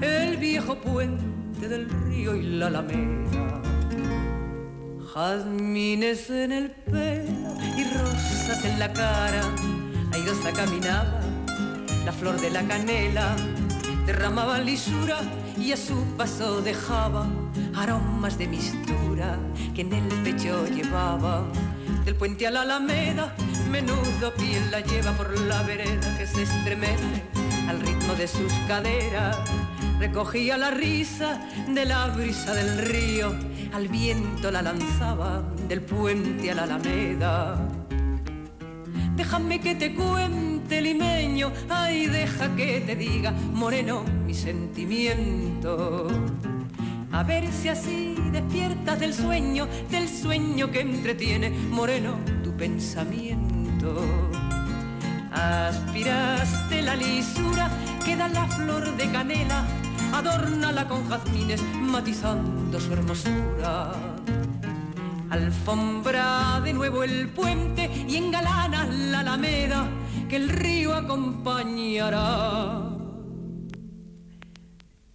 el viejo puente del río y la alameda. Jazmines en el pelo y rosas en la cara, airosa caminaba la flor de la canela, derramaba lisura y a su paso dejaba aromas de mistura que en el pecho llevaba. Del puente a la alameda, menudo piel la lleva por la vereda que se estremece al ritmo de sus caderas recogía la risa de la brisa del río, al viento la lanzaba del puente a la alameda. Déjame que te cuente, limeño, ay, deja que te diga, moreno, mi sentimiento. A ver si así despiertas del sueño, del sueño que entretiene, moreno, tu pensamiento. Aspiraste la lisura que da la flor de canela adórnala con jazmines, matizando su hermosura. Alfombra de nuevo el puente y engalana la alameda que el río acompañará.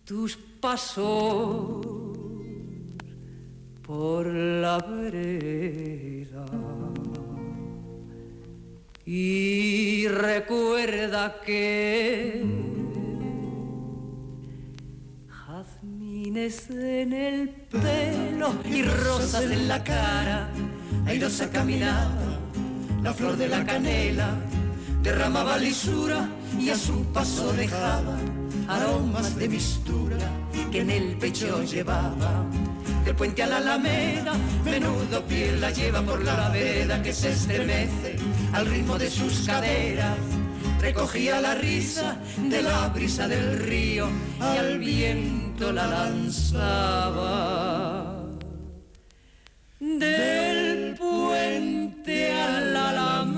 Tus pasos por la vereda. Y recuerda que en el pelo y rosas en la cara. Airosa caminaba, la flor de la canela derramaba lisura y a su paso dejaba aromas de mistura que en el pecho llevaba. Del puente a la alameda, menudo piel la lleva por la vereda que se estremece al ritmo de sus caderas recogía la risa de la brisa del río y al viento la lanzaba. Del puente a la alameda.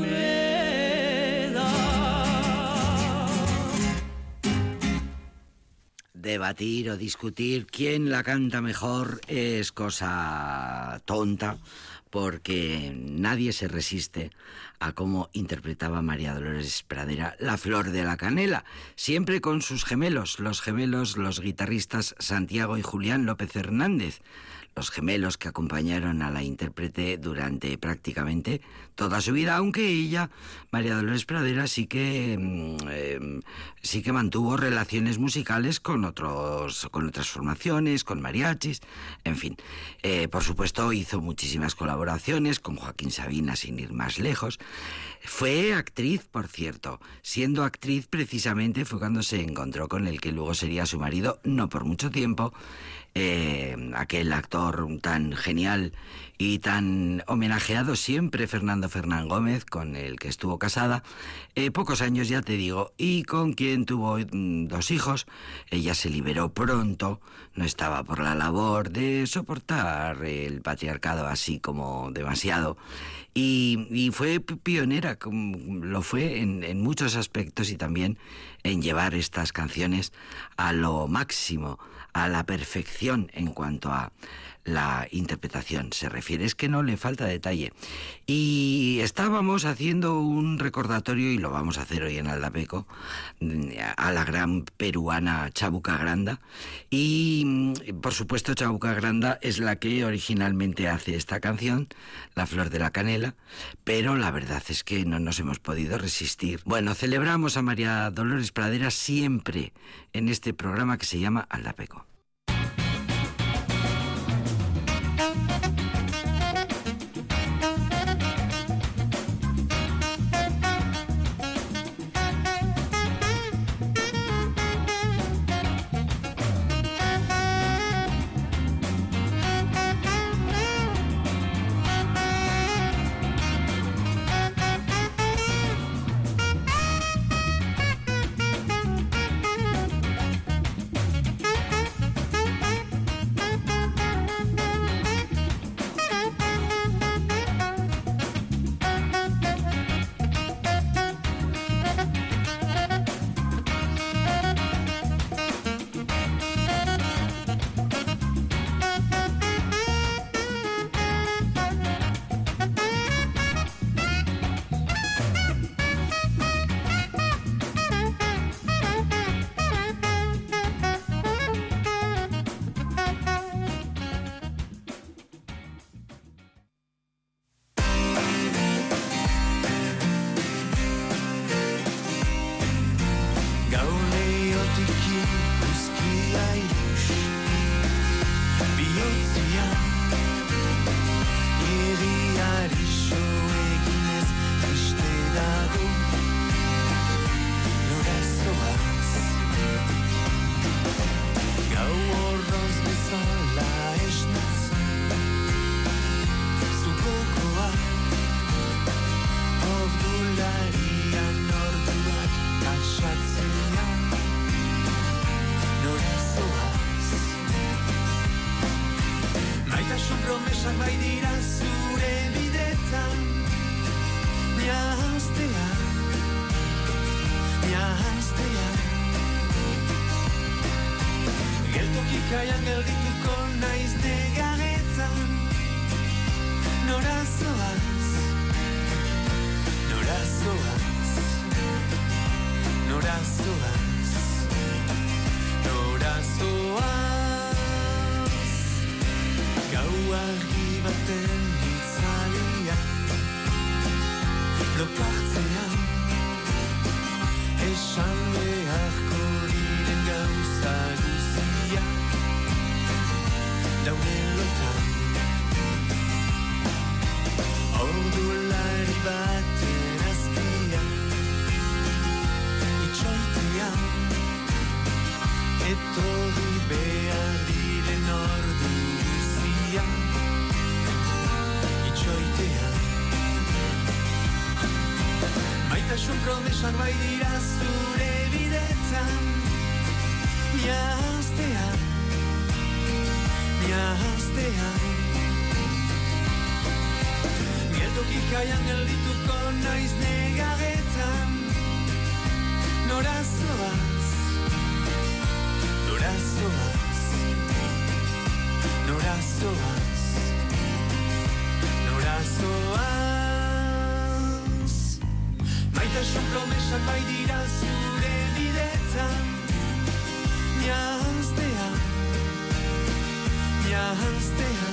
Debatir o discutir quién la canta mejor es cosa tonta porque nadie se resiste a cómo interpretaba María Dolores Pradera La Flor de la Canela, siempre con sus gemelos, los gemelos, los guitarristas Santiago y Julián López Hernández, los gemelos que acompañaron a la intérprete durante prácticamente toda su vida, aunque ella, María Dolores Pradera, sí que mm, em, sí que mantuvo relaciones musicales con otros, con otras formaciones, con mariachis, en fin. Eh, por supuesto, hizo muchísimas colaboraciones con Joaquín Sabina, sin ir más lejos. Fue actriz, por cierto. Siendo actriz, precisamente fue cuando se encontró con el que luego sería su marido, no por mucho tiempo, eh, aquel actor tan genial y tan homenajeado siempre, Fernando Fernán Gómez, con el que estuvo casada, eh, pocos años ya te digo, y con quien tuvo mm, dos hijos. Ella se liberó pronto, no estaba por la labor de soportar el patriarcado así como demasiado. Y, fue pionera, lo fue en muchos aspectos y también en llevar estas canciones a lo máximo a la perfección en cuanto a la interpretación se refiere, es que no le falta detalle. Y estábamos haciendo un recordatorio, y lo vamos a hacer hoy en Aldapeco, a la gran peruana Chabuca Granda. Y por supuesto Chabuca Granda es la que originalmente hace esta canción, La Flor de la Canela, pero la verdad es que no nos hemos podido resistir. Bueno, celebramos a María Dolores Pradera siempre en este programa que se llama Aldapeco. Esan beharko diren guzia dauden lotan Ordu lari baten azpia Itxoitean Etorri behar diren ordu un promesak bai dira zure bidetan. Me hasteado me kaian geldituko naiz negagetan elito conáis negaretan no das tu voz tu Es promesak bai dira zure a ir a surevidentan. Me hasteado. naiz hasteado.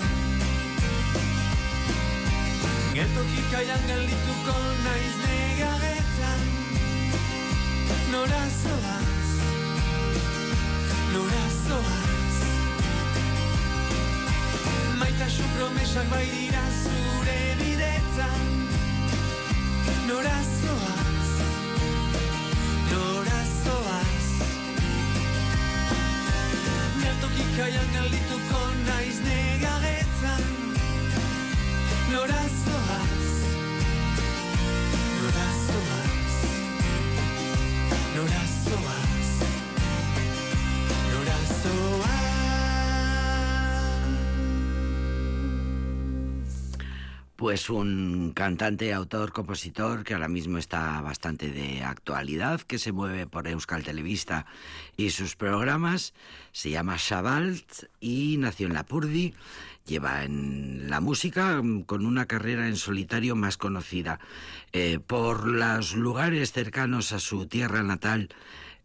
En el toque cayang elito connais negaretan. No la soas. No la Ikaian galdituko naiz negaretan Noraz Pues un cantante, autor, compositor que ahora mismo está bastante de actualidad, que se mueve por Euskal Televista y sus programas, se llama Shabalt y nació en Lapurdi, lleva en la música mm, con una carrera en solitario más conocida eh, por los lugares cercanos a su tierra natal.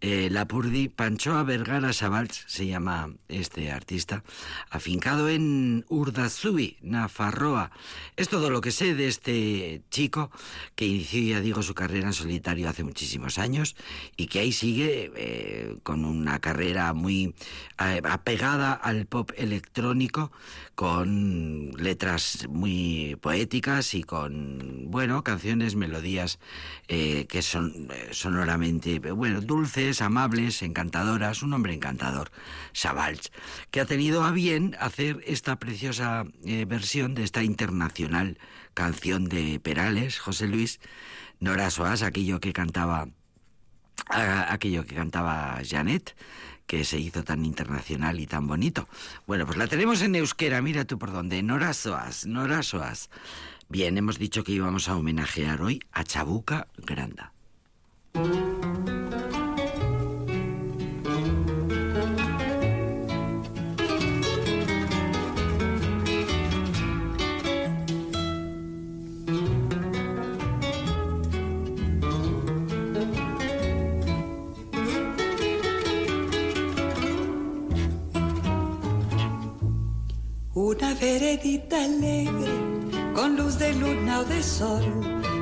Eh, Lapurdi, Panchoa Vergara Sabalts se llama este artista, afincado en Urdazui, Nafarroa. Es todo lo que sé de este chico que inició, ya digo, su carrera en solitario hace muchísimos años y que ahí sigue eh, con una carrera muy eh, apegada al pop electrónico, con letras muy poéticas y con, bueno, canciones, melodías eh, que son sonoramente, bueno, dulces, amables, encantadoras, un hombre encantador, Sabalch, que ha tenido a bien hacer esta preciosa eh, versión de esta internacional canción de Perales, José Luis, Nora Soas, aquello que cantaba aquello que cantaba Janet, que se hizo tan internacional y tan bonito. Bueno, pues la tenemos en euskera, mira tú por dónde, Nora Soas, Nora Soas. Bien, hemos dicho que íbamos a homenajear hoy a Chabuca Granda. Una veredita alegre, con luz de luna o de sol,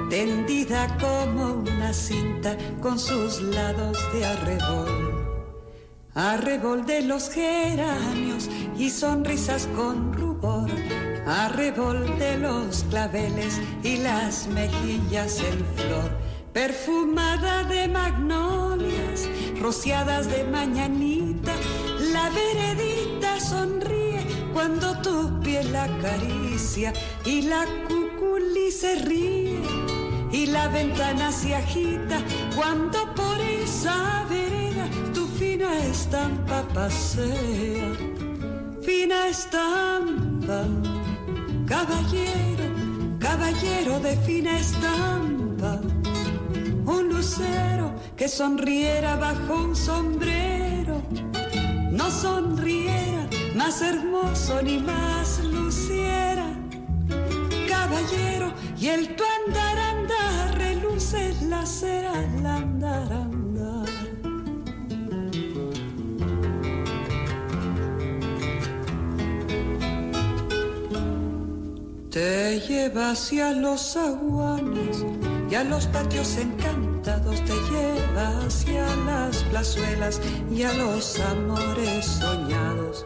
tendida como una cinta con sus lados de arrebol. Arrebol de los geranios y sonrisas con rubor. Arrebol de los claveles y las mejillas en flor. Perfumada de magnolias, rociadas de mañanita. La veredita sonríe cuando tu piel la acaricia y la cuculi se ríe y la ventana se agita cuando por esa vereda tu fina estampa pasea. Fina estampa, caballero, caballero de fina estampa, un lucero que sonriera bajo un sombrero, no sonriera más hermoso ni más luciera. Caballero, y el tu andar andar reluce la cera al andar andar. Te lleva hacia los aguanes y a los patios encantados te lleva hacia las plazuelas y a los amores soñados.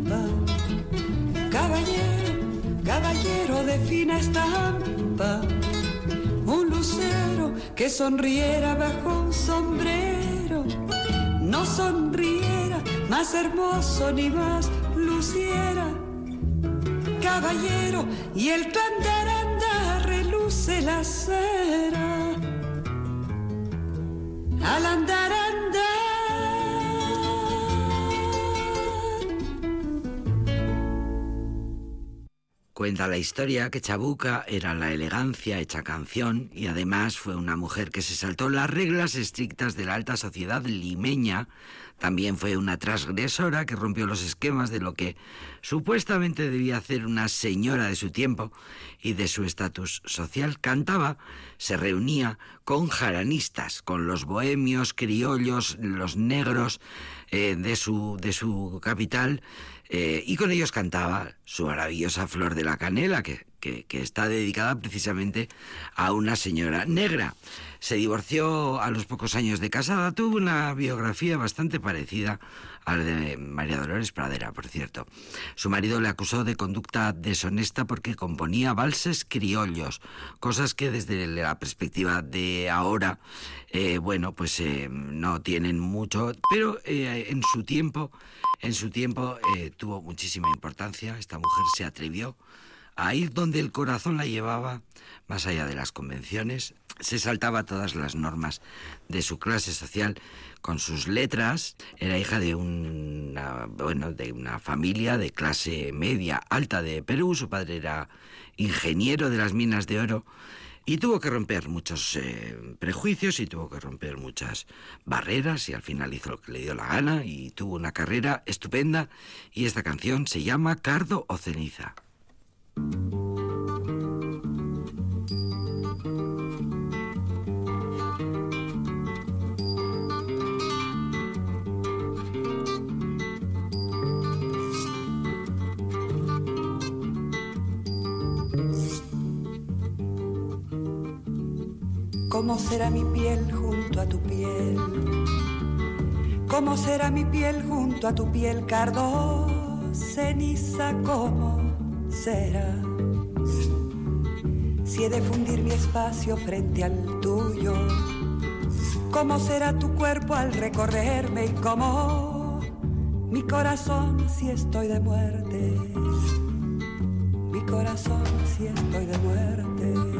caballero, caballero de fina estampa. Un lucero que sonriera bajo un sombrero, no sonriera más hermoso ni más luciera caballero y el andar reluce la cera. Al andar Cuenta la historia que Chabuca era la elegancia hecha canción y además fue una mujer que se saltó las reglas estrictas de la alta sociedad limeña. También fue una transgresora que rompió los esquemas de lo que supuestamente debía hacer una señora de su tiempo y de su estatus social. Cantaba, se reunía con jaranistas, con los bohemios, criollos, los negros eh, de, su, de su capital eh, y con ellos cantaba su maravillosa Flor de la Canela, que, que, está dedicada precisamente a una señora negra. Se divorció a los pocos años de casada, tuvo una biografía bastante parecida a la de María Dolores Pradera, por cierto. Su marido le acusó de conducta deshonesta porque componía valses criollos, cosas que desde la perspectiva de ahora, eh, bueno, pues eh, no tienen mucho, pero en su tiempo en su tiempo eh, tuvo muchísima importancia. Esta mujer se atrevió a ir donde el corazón la llevaba, más allá de las convenciones. Se saltaba todas las normas de su clase social con sus letras. Era hija de una, bueno, de una familia de clase media alta de Perú. Su padre era ingeniero de las minas de oro y tuvo que romper muchos eh, prejuicios y tuvo que romper muchas barreras y al final hizo lo que le dio la gana y tuvo una carrera estupenda y esta canción se llama Cardo o Ceniza. ¿Cómo será mi piel junto a tu piel? ¿Cómo será mi piel junto a tu piel, cardo? Ceniza, ¿cómo será? Si he de fundir mi espacio frente al tuyo, ¿cómo será tu cuerpo al recorrerme y cómo mi corazón si estoy de muerte? Mi corazón si estoy de muerte.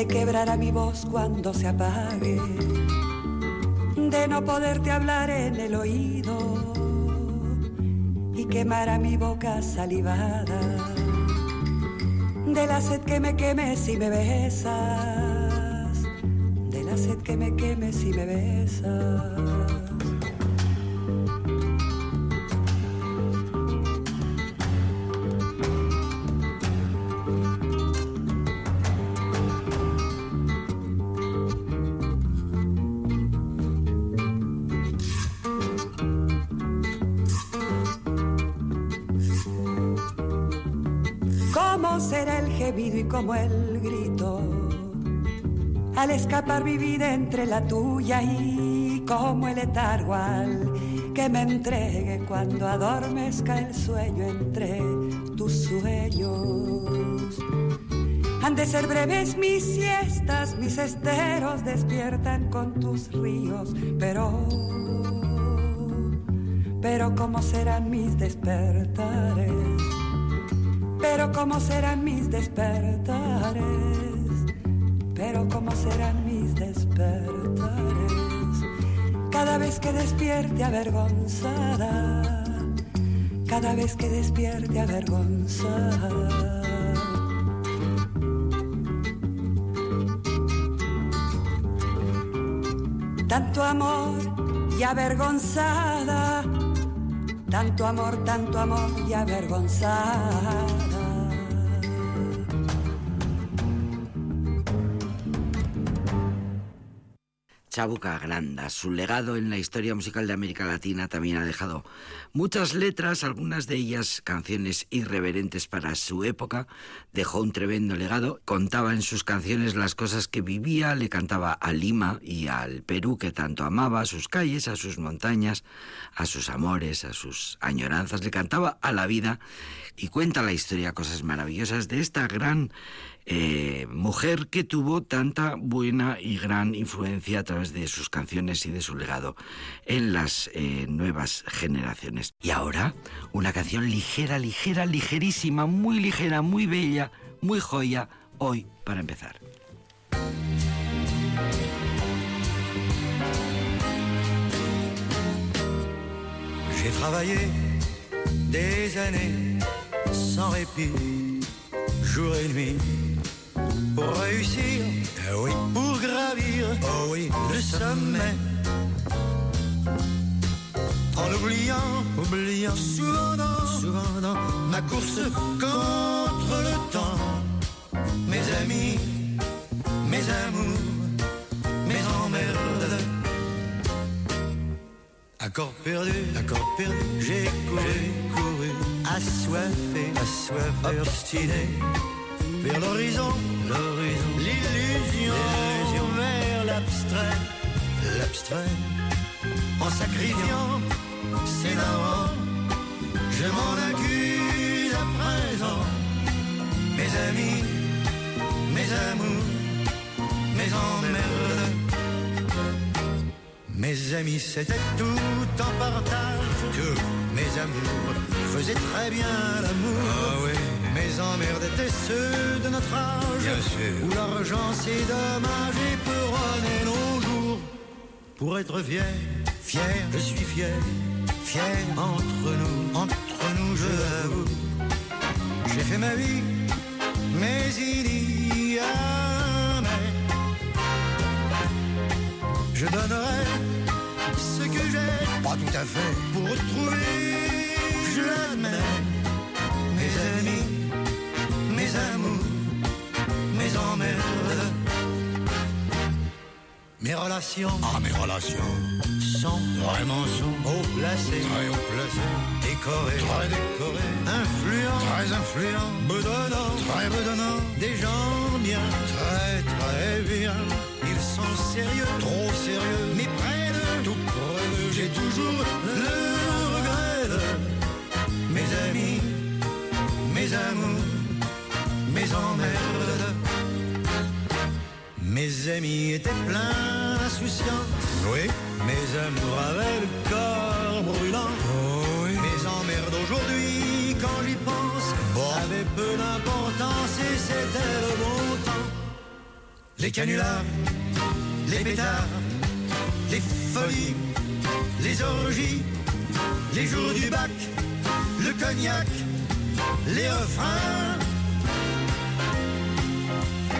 Se quebrará mi voz cuando se apague, de no poderte hablar en el oído y quemará mi boca salivada, de la sed que me queme si me besas, la que me queme si me besas. y como el grito. Al escapar mi vida entre la tuya y como el letargo que me entregue cuando adormezca el sueño entre tus sueños. Han de ser breves mis siestas, mis esteros despiertan con tus ríos, pero, pero cómo serán mis despertares, pero cómo serán mis despertares, pero cómo serán mis despertares. Cada vez que despierte avergonzada, cada vez que despierte avergonzada. tanto amor y avergonzada, tanto amor, tanto amor y avergonzada. Chabuca Granda. Su legado en la historia musical de América Latina también ha dejado muchas letras, algunas de ellas canciones irreverentes para su época. Dejó un tremendo legado. Contaba en sus canciones las cosas que vivía, le cantaba a Lima y al Perú que tanto amaba, a sus calles, a sus montañas, a sus amores, a sus añoranzas. Le cantaba a la vida y cuenta la historia cosas maravillosas de esta gran eh, mujer que tuvo tanta buena y gran influencia a través de sus canciones y de su legado en las eh, nuevas generaciones. Y ahora, una canción ligera, ligera, ligerísima, muy ligera, muy bella, muy joya, hoy para empezar. J'ai travaillé des années sans répit, jour et nuit pour réussir, ah oui, pour gravir, oh oui, le sommet. En oubliant, oubliant. Souvent dans, souvent dans ma course contre le temps, mes amis, mes amours, mes emmerdes. Accord perdu, accord perdu, j'ai couru, couru, assoiffé, assoiffé, obstiné vers l'horizon, l'horizon, l'illusion, l'illusion vers l'abstrait, l'abstrait, en sacrifiant c'est marrant, je m'en accuse à présent, mes amis, mes amours, mes emmerdes. Mes amis, c'était tout en partage, tout. Mes amours faisaient très bien l'amour. Ah oui. Mes emmerdes étaient ceux de notre âge, où l'argent c'est dommage et peut nos jours. Pour être fier, fier, je suis fier, fier entre nous, entre nous, je l'avoue. J'ai fait ma vie, mais il y a mais. Je donnerai ce que j'ai, pas tout à fait, pour retrouver, je l'admets, mes amis, mes amours, mes emmerdes. Mes relations, ah mes relations, sont vraiment sont haut placées, très haut placées, décorées, très décorées, influents, très influents, bedonnants, très bedonnants, des gens bien, très très bien. Ils sont sérieux, trop sérieux, mais près de tout. Près j'ai toujours le regret de mes amis, mes amours, Mes amis étaient pleins d'insouciance. Oui. Mes amours avaient le corps brûlant. oui. Mes emmerdes aujourd'hui, quand j'y pense, avaient peu d'importance et c'était le bon temps. Les canulars, les pétards, les folies, les orgies, les jours du bac, le cognac, les refrains.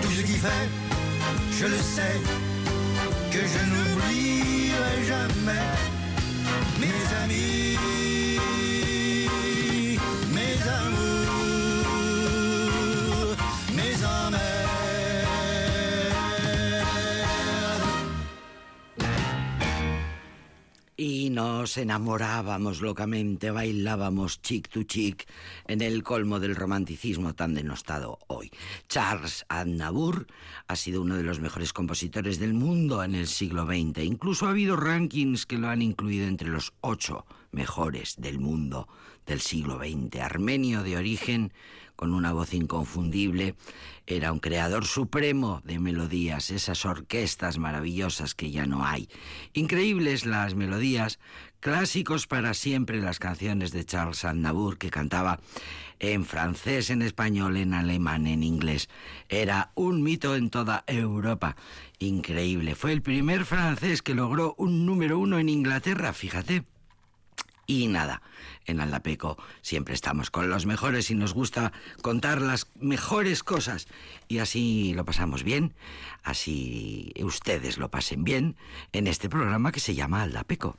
Tout ce qui fait je le sais, que je n'oublierai jamais. Mes amis, y nos enamorábamos locamente, bailábamos chic to chic en el colmo del romanticismo tan denostado hoy. Charles Aznavour ha sido uno de los mejores compositores del mundo en el siglo XX. Incluso ha habido rankings que lo han incluido entre los ocho mejores del mundo del siglo XX. Armenio de origen, con una voz inconfundible, era un creador supremo de melodías, esas orquestas maravillosas que ya no hay. Increíbles las melodías, clásicos para siempre las canciones de Charles Aznavour que cantaba en francés, en español, en alemán, en inglés. Era un mito en toda Europa. Increíble. Fue el primer francés que logró un número uno en Inglaterra, fíjate. Y nada, en Aldapeco siempre estamos con los mejores y nos gusta contar las mejores cosas. Y así lo pasamos bien, así ustedes lo pasen bien en este programa que se llama Aldapeco.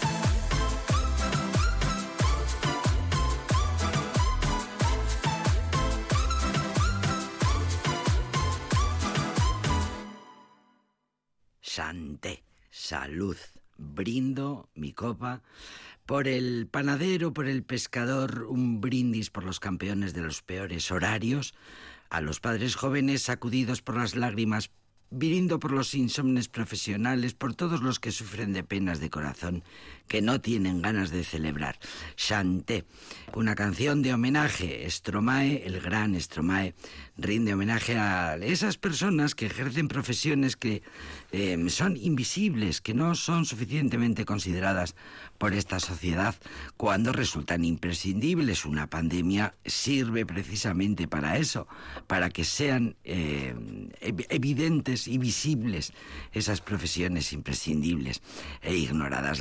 Brindo copa por el panadero, por el pescador, un brindis por los campeones de los peores horarios, a los padres jóvenes sacudidos por las lágrimas virindo por los insomnes profesionales, por todos los que sufren de penas de corazón, que no tienen ganas de celebrar. Chanté, una canción de homenaje. Stromae, el gran Stromae, rinde homenaje a esas personas que ejercen profesiones que eh, son invisibles, que no son suficientemente consideradas por esta sociedad cuando resultan imprescindibles. Una pandemia sirve precisamente para eso, para que sean eh, evidentes y visibles esas profesiones imprescindibles e ignoradas.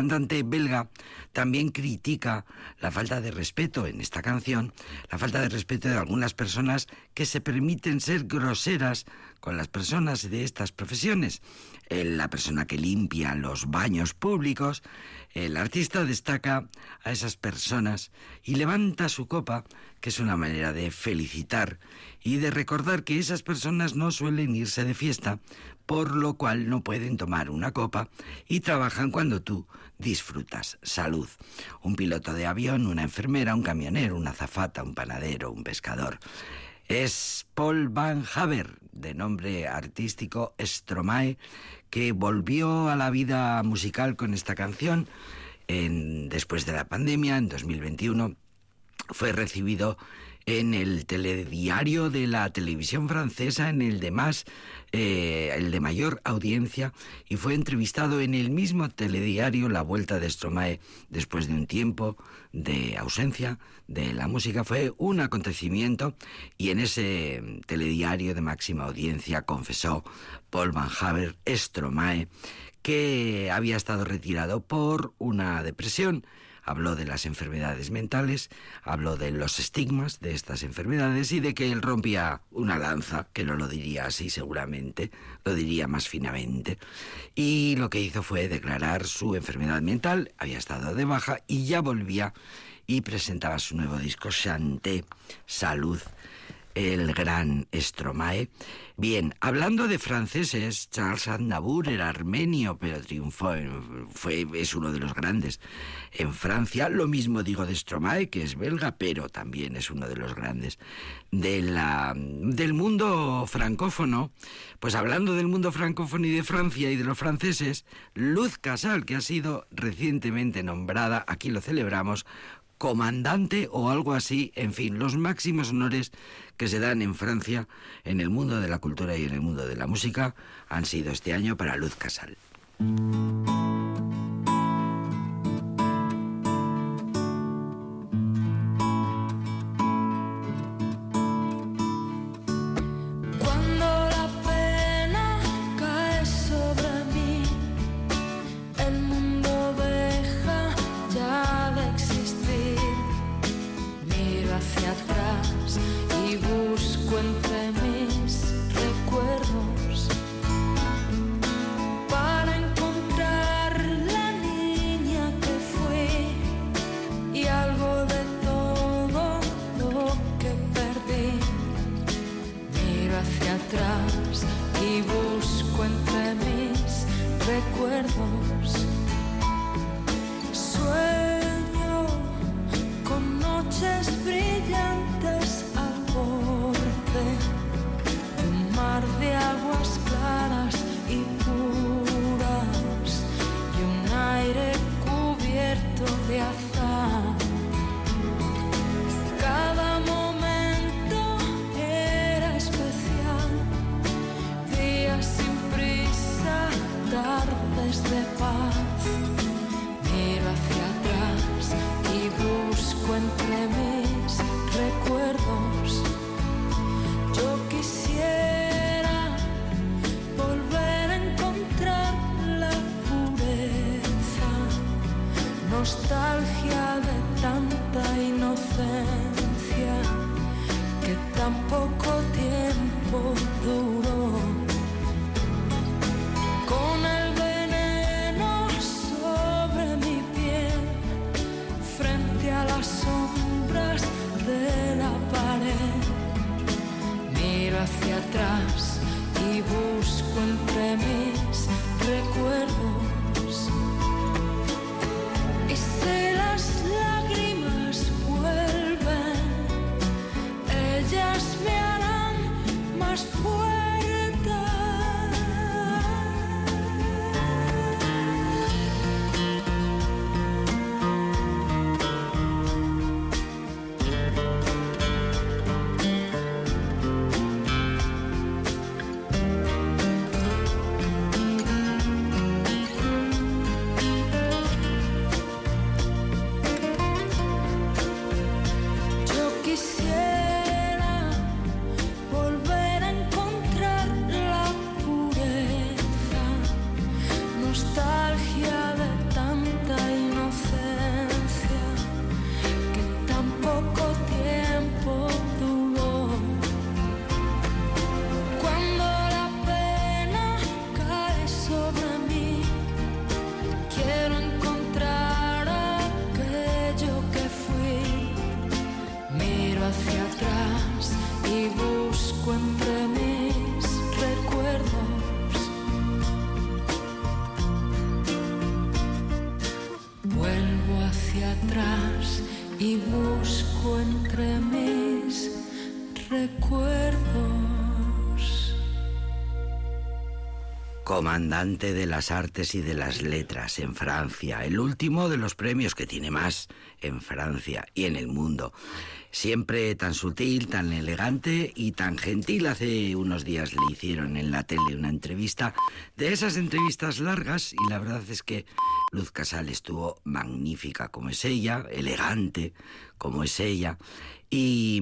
Cantante belga también critica la falta de respeto en esta canción, la falta de respeto de algunas personas que se permiten ser groseras con las personas de estas profesiones. La persona que limpia los baños públicos, el artista destaca a esas personas y levanta su copa, que es una manera de felicitar y de recordar que esas personas no suelen irse de fiesta, por lo cual no pueden tomar una copa y trabajan cuando tú disfrutas. Salud. Un piloto de avión, una enfermera, un camionero, una azafata, un panadero, un pescador. Es Paul Van Haver, de nombre artístico Stromae, que volvió a la vida musical con esta canción en, después de la pandemia, en 2021. Fue recibido en el telediario de la televisión francesa, en el de más, eh, el de mayor audiencia, y fue entrevistado en el mismo telediario La Vuelta de Stromae después de un tiempo de ausencia de la música. Fue un acontecimiento y en ese telediario de máxima audiencia confesó Paul Van Haver Stromae que había estado retirado por una depresión habló de las enfermedades mentales, habló de los estigmas de estas enfermedades y de que él rompía una lanza, que no lo diría así seguramente, lo diría más finamente. Y lo que hizo fue declarar su enfermedad mental, había estado de baja y ya volvía y presentaba su nuevo disco Chanté, Salud el gran Stromae. Bien, hablando de franceses, Charles Aznavour era armenio, pero triunfó, fue, es uno de los grandes en Francia. Lo mismo digo de Stromae, que es belga, pero también es uno de los grandes de la, del mundo francófono. Pues hablando del mundo francófono y de Francia y de los franceses, Luz Casal, que ha sido recientemente nombrada, aquí lo celebramos, comandante o algo así, en fin, los máximos honores que se dan en Francia en el mundo de la cultura y en el mundo de la música han sido este año para Luz Casal. Comandante de las artes y de las letras en Francia, el último de los premios que tiene más en Francia y en el mundo. Siempre tan sutil, tan elegante y tan gentil. Hace unos días le hicieron en la tele una entrevista de esas entrevistas largas y la verdad es que Luz Casal estuvo magnífica como es ella, elegante como es ella y,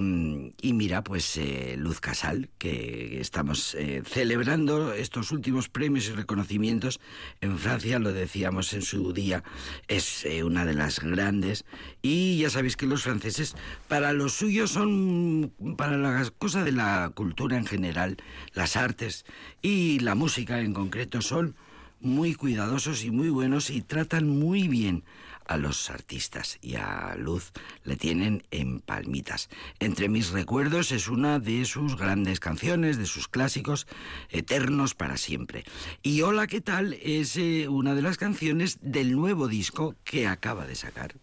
mira, pues eh, Luz Casal, que estamos eh, celebrando estos últimos premios y reconocimientos en Francia, lo decíamos en su día, es eh, una de las grandes. Y ya sabéis que los franceses, para lo suyo, son, para la cosa de la cultura en general, las artes y la música en concreto, son muy cuidadosos y muy buenos y tratan muy bien a los artistas y a Luz le tienen en palmitas. Entre mis recuerdos es una de sus grandes canciones, de sus clásicos eternos para siempre. Y Hola, ¿qué tal? es eh, una de las canciones del nuevo disco que acaba de sacar.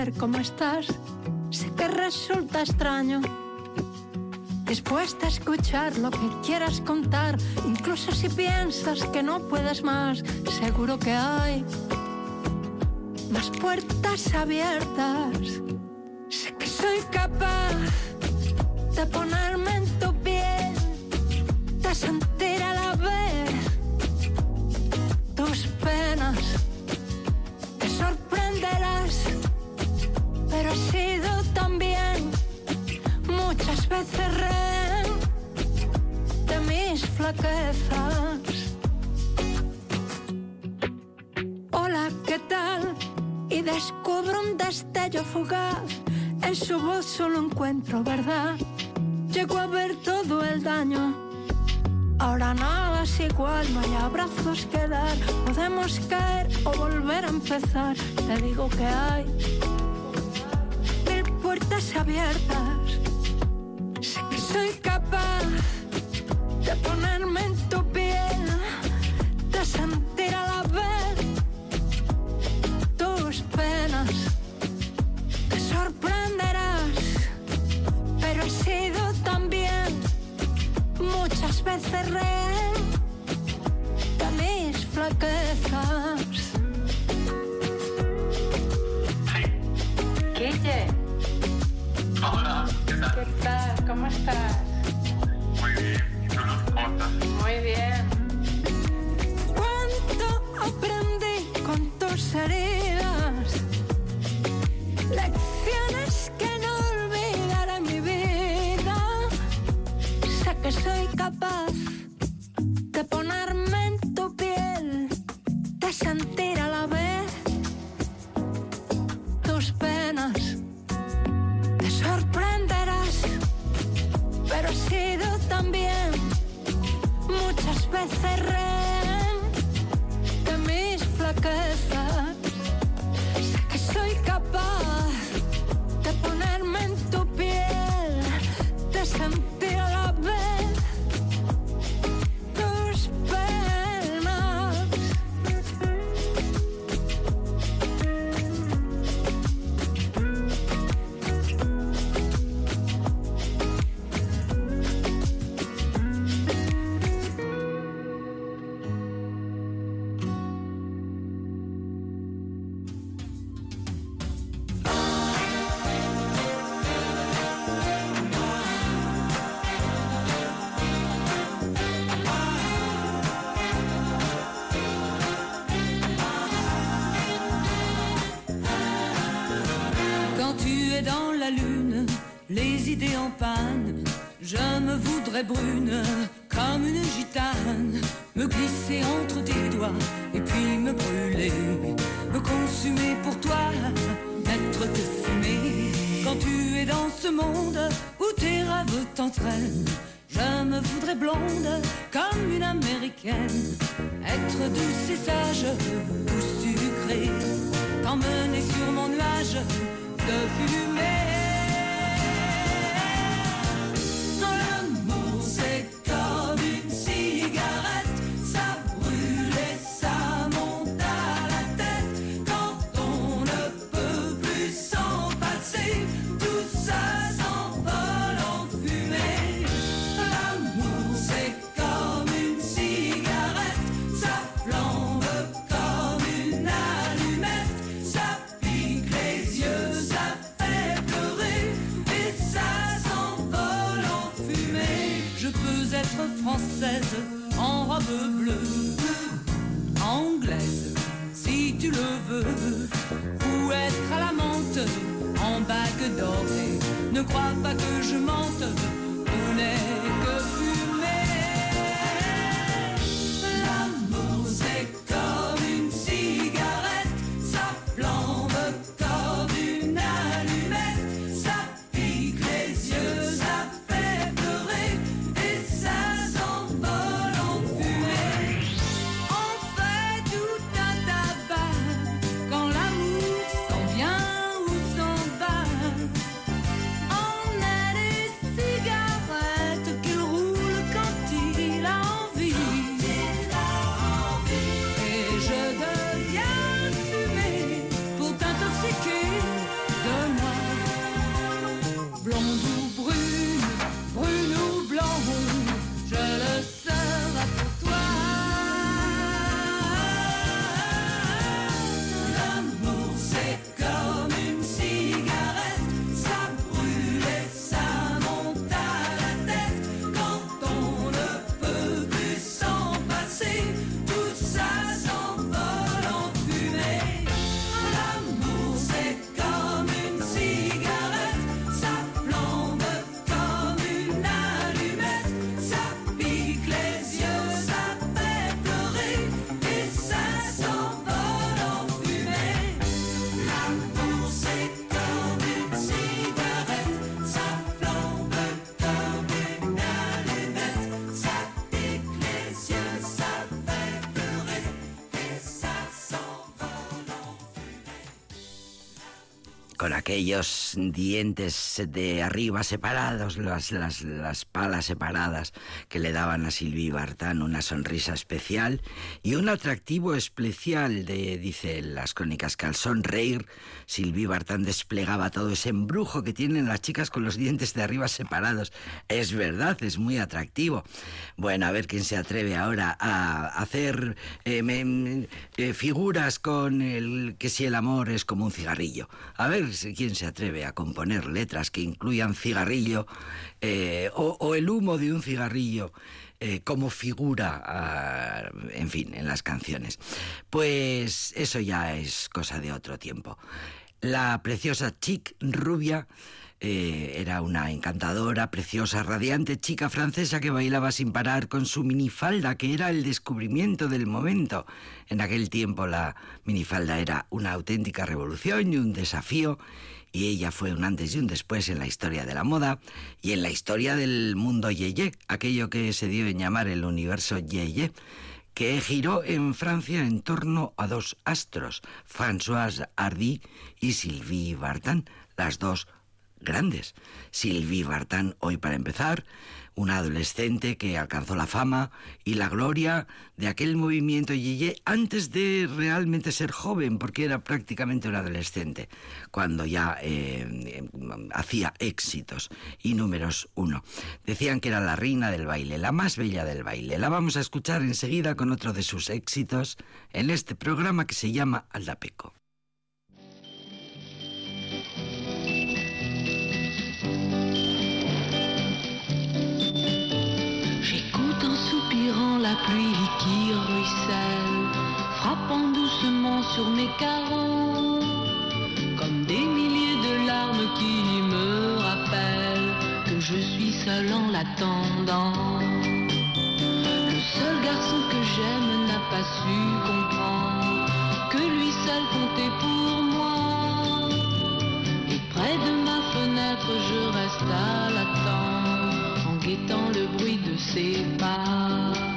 Saber cómo estás. Sé que resulta extraño. Dispuesta a escuchar lo que quieras contar, incluso si piensas que no puedes más, seguro que hay más puertas abiertas. Sé que soy capaz de ponerme sur mon nuage de fumée. Française en robe bleue, anglaise si tu le veux, ou être à la menthe en bague dorée. Ne crois pas que je mente, on n'est que con dientes de arriba separados, las, las, las palas separadas que le daban a Sylvie Vartan una sonrisa especial y un atractivo especial de, dice las crónicas, que al sonreír Sylvie Vartan desplegaba todo ese embrujo que tienen las chicas con los dientes de arriba separados. Es verdad, es muy atractivo. Bueno, a ver quién se atreve ahora a hacer eh, eh, figuras con el que si el amor es como un cigarrillo. A ver quién se atreve a componer letras que incluyan cigarrillo eh, o, el humo de un cigarrillo eh, como figura, ah, en fin, en las canciones. Pues eso ya es cosa de otro tiempo. La preciosa chic rubia eh, era una encantadora, preciosa, radiante chica francesa que bailaba sin parar con su minifalda, que era el descubrimiento del momento. En aquel tiempo la minifalda era una auténtica revolución y un desafío, y ella fue un antes y un después en la historia de la moda y en la historia del mundo yeye, aquello que se dio en llamar el universo yeye que giró en Francia en torno a dos astros, Françoise Hardy y Sylvie Vartan, las dos grandes. Sylvie Vartan, hoy para empezar, una adolescente que alcanzó la fama y la gloria de aquel movimiento Yeye antes de realmente ser joven, porque era prácticamente un adolescente, cuando ya eh, eh, hacía éxitos y números uno. Decían que era la reina del baile, la más bella del baile. La vamos a escuchar enseguida con otro de sus éxitos en este programa que se llama Aldapeco. mes carreaux, comme des milliers de larmes qui me rappellent que je suis seul en l'attendant. Le seul garçon que j'aime n'a pas su comprendre que lui seul comptait pour moi. Et près de ma fenêtre, je reste à l'attendre en guettant le bruit de ses pas.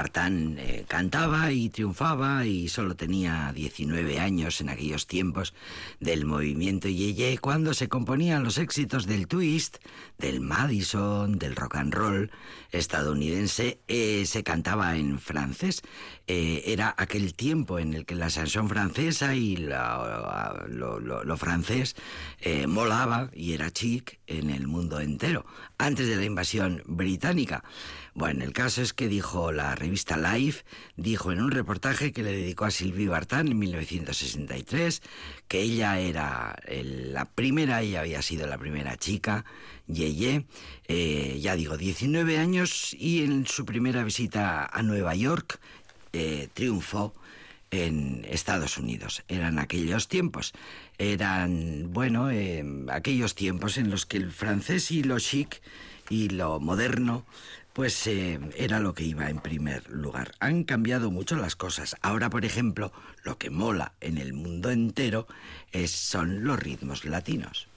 Vartan eh, cantaba y triunfaba y solo tenía 19 años en aquellos tiempos del movimiento Yeye cuando se componían los éxitos del twist, del Madison, del rock and roll estadounidense. eh, se cantaba en francés. Eh, era aquel tiempo en el que la chanson francesa y la- lo, lo- lo francés eh, molaba y era chic en el mundo entero, antes de la invasión británica. Bueno, el caso es que dijo la revista Life, dijo en un reportaje que le dedicó a Sylvie Vartan en 1963, que ella era el- la primera, ella había sido la primera chica, Yeye, eh, ya digo, 19 años y en su primera visita a Nueva York eh, triunfó en Estados Unidos. Eran aquellos tiempos. Eran, bueno, eh, aquellos tiempos en los que el francés y lo chic y lo moderno, pues eh, era lo que iba en primer lugar. Han cambiado mucho las cosas. Ahora, por ejemplo, lo que mola en el mundo entero es, son los ritmos latinos.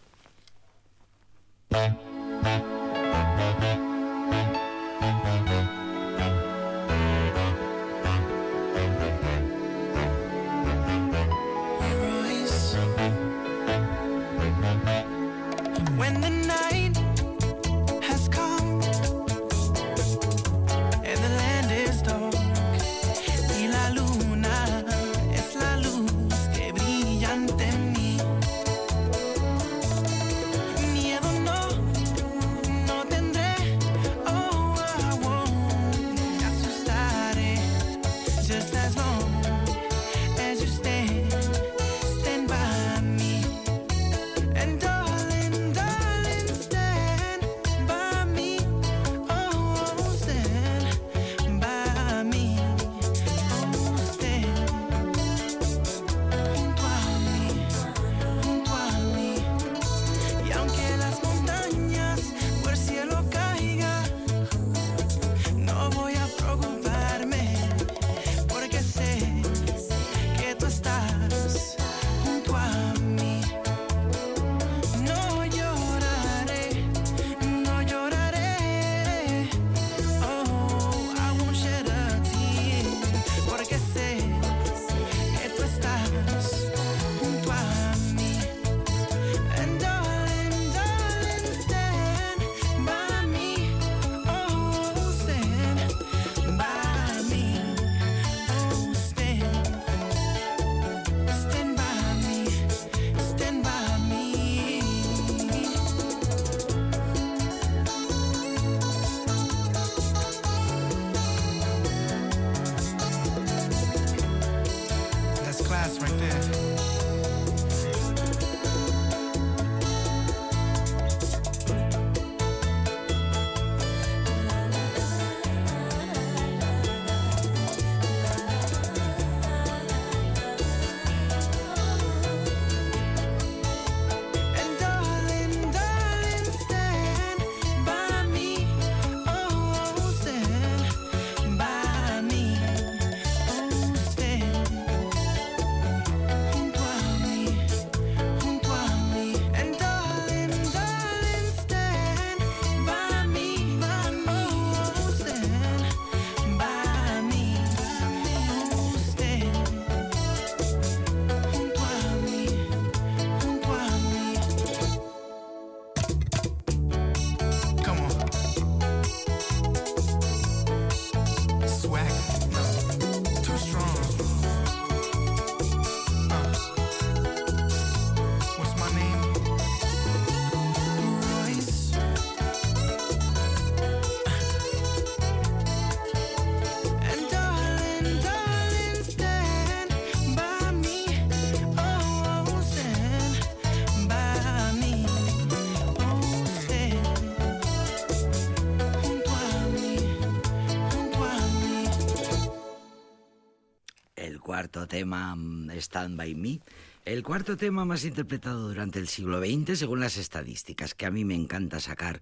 Cuarto tema, mm, Stand By Me, el cuarto tema más interpretado durante el siglo XX según las estadísticas, que a mí me encanta sacar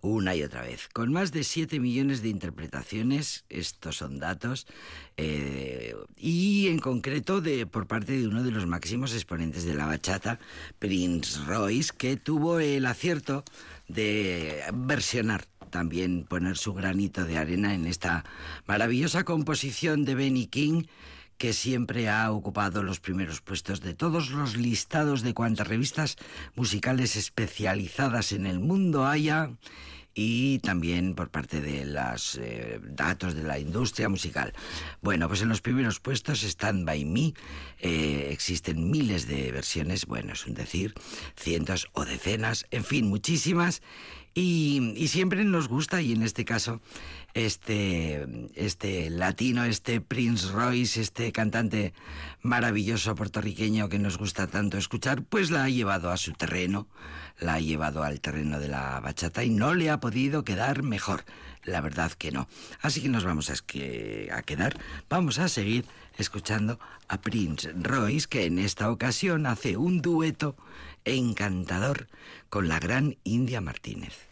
una y otra vez. Con más de 7 millones de interpretaciones, estos son datos, eh, y en concreto de, por parte de uno de los máximos exponentes de la bachata, Prince Royce, que tuvo el acierto de versionar también poner su granito de arena en esta maravillosa composición de Benny King que siempre ha ocupado los primeros puestos de todos los listados de cuantas revistas musicales especializadas en el mundo haya y también por parte de los datos de la industria musical. Bueno, pues en los primeros puestos Stand By Me eh, existen miles de versiones, bueno, es un decir, cientos o decenas, en fin, muchísimas. Y, y, siempre nos gusta, y en este caso, este, este latino, este Prince Royce, este cantante maravilloso puertorriqueño que nos gusta tanto escuchar, pues la ha llevado a su terreno, la ha llevado al terreno de la bachata y no le ha podido quedar mejor. La verdad que no. Así que nos vamos a, a quedar, vamos a seguir escuchando a Prince Royce, que en esta ocasión hace un dueto encantador con la gran India Martínez.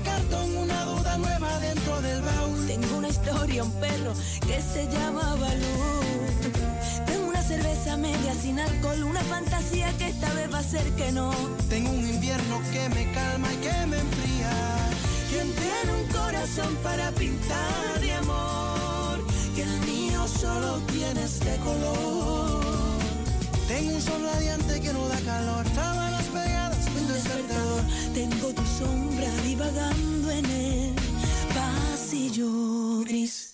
De cartón, una duda nueva dentro del baúl. Tengo una historia, un perro que se llama Balú. Tengo una cerveza media sin alcohol, una fantasía que esta vez va a ser que no. Tengo un invierno que me calma y que me enfría. ¿Quién tiene un corazón para pintar de amor? Que el mío solo tiene este color. Tengo un sol radiante que no da calor, Tengo tu sombra divagando en el pasillo gris.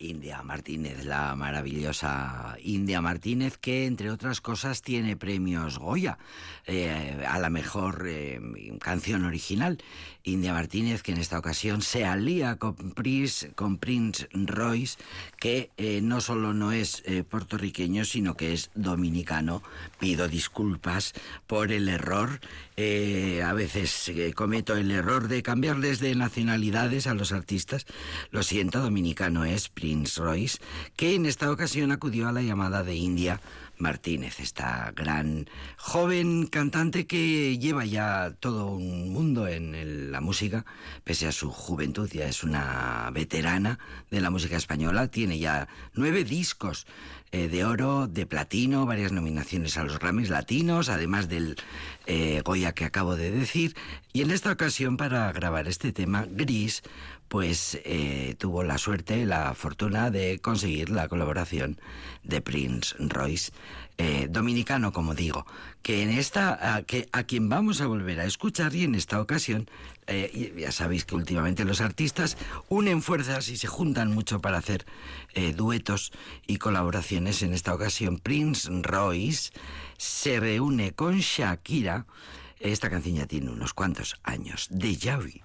India Martínez, la maravillosa India Martínez, que entre otras cosas tiene premios Goya eh, a la mejor eh, canción original. India Martínez, que en esta ocasión se alía con Prince, con Prince Royce, que eh, no solo no es puertorriqueño, sino que es dominicano. Pido disculpas por el error. a veces cometo el error de cambiarles de nacionalidades a los artistas. Lo siento, dominicano es Prince Royce, que en esta ocasión acudió a la llamada de India Martínez, esta gran joven cantante que lleva ya todo un mundo en la música, pese a su juventud, ya es una veterana de la música española, tiene ya nueve discos eh, de oro, de platino, varias nominaciones a los Grammys latinos, además del eh, Goya que acabo de decir, y en esta ocasión para grabar este tema, Gris, pues eh, tuvo la suerte, la fortuna de conseguir la colaboración de Prince Royce, eh, dominicano, como digo, que en esta, a, que, a quien vamos a volver a escuchar y en esta ocasión, eh, ya sabéis que últimamente los artistas unen fuerzas y se juntan mucho para hacer duetos y colaboraciones. En esta ocasión, Prince Royce se reúne con Shakira. Esta canción ya tiene unos cuantos años. De Javi.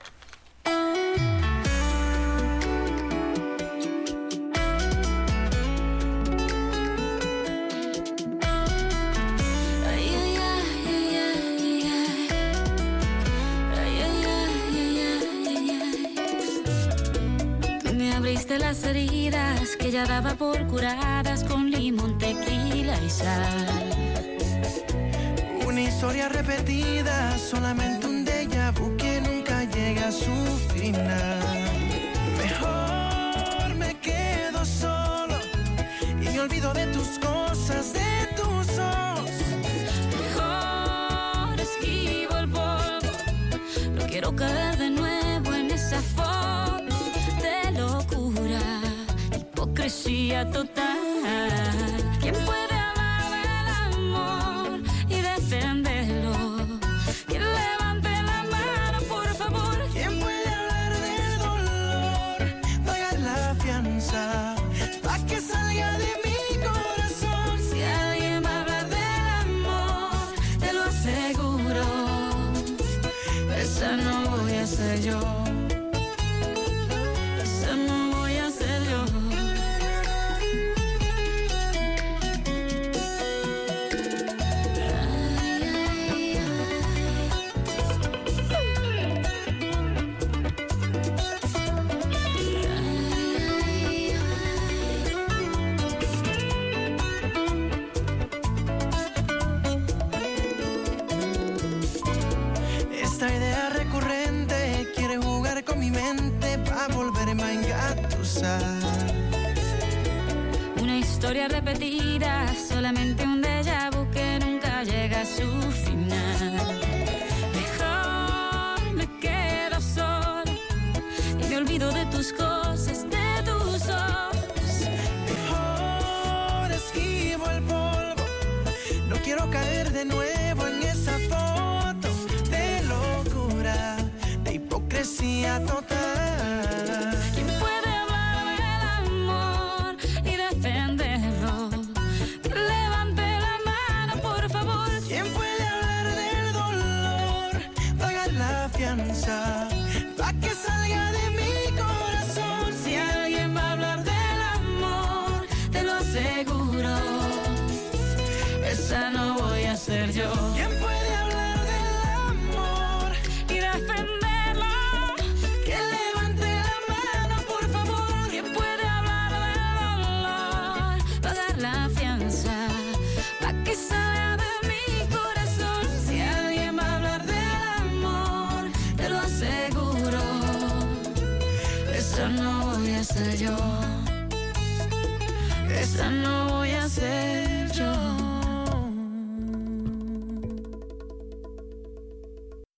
Heridas que ya daba por curadas con limón, tequila y sal. Una historia repetida, solamente un déjà vu que nunca llega a su final. Mejor me quedo solo y me olvido de tus cosas, de día total.